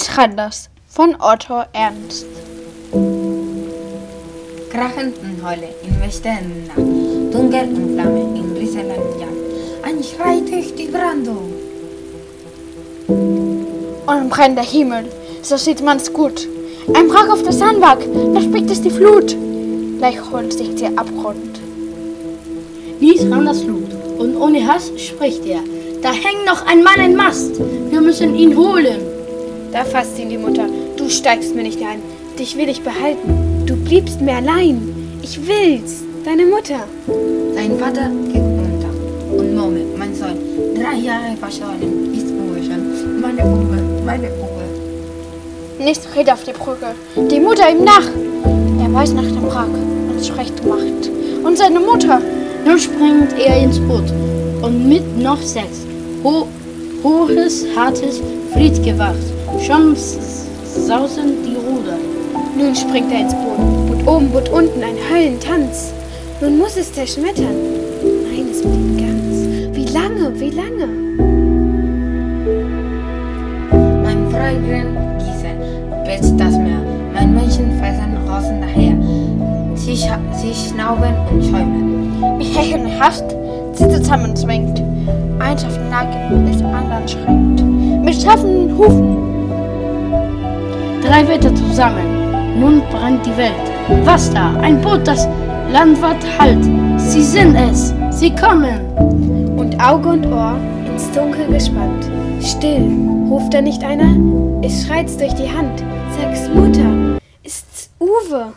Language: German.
Stranders von Otto Ernst. Krachend und Heule in westenden dunkel und Flamme in rieselnden Jagd. Ein Schrei durch die Brandung. Und brennt der Himmel, so sieht man's gut. Ein Brach auf der Sandbank, da spricht es die Flut. Gleich holt sich der Abgrund. Nies ran das Flut, und ohne Hass spricht er. Da hängt noch ein Mann im Mast, wir müssen ihn holen. Da fasst ihn die Mutter. Du steigst mir nicht ein. Dich will ich behalten. Du bliebst mir allein. Ich will's. Deine Mutter. Sein Vater geht unter und murmelt, mein Sohn, drei Jahre verschollen, ist Uwe schon. Meine Uwe, meine Uwe. Nichts redet auf die Brücke. Die Mutter ihm nach. Er weiß nach dem Wrack und schrecht Macht. Und seine Mutter. Nun springt er ins Boot und mit noch sechs. Ho hohes, hartes Friedgewacht. Schon sausen die Ruder. Nun springt er ins Boot. Boot oben, Boot unten, ein Höllentanz. Nun muss es zerschmettern. Nein, es blieb ganz. Wie lange, wie lange? Mein Freundin Gießen wälzt das Meer. Mein Menschen fressen Rosen daher. Sie, scha sie schnauben und schäumen. Wie hechende Hast sie zusammenzwängt. Eins auf den Nacken des anderen schränkt. Mit schaffenden Hufen. Drei Wetter zusammen, nun brennt die Welt. Was da? Ein Boot, das Landwart halt. Sie sind es, sie kommen. Und Auge und Ohr ins Dunkel gespannt. Still, ruft da nicht einer? Es schreit's durch die Hand. Sag's Mutter, ist's Uwe.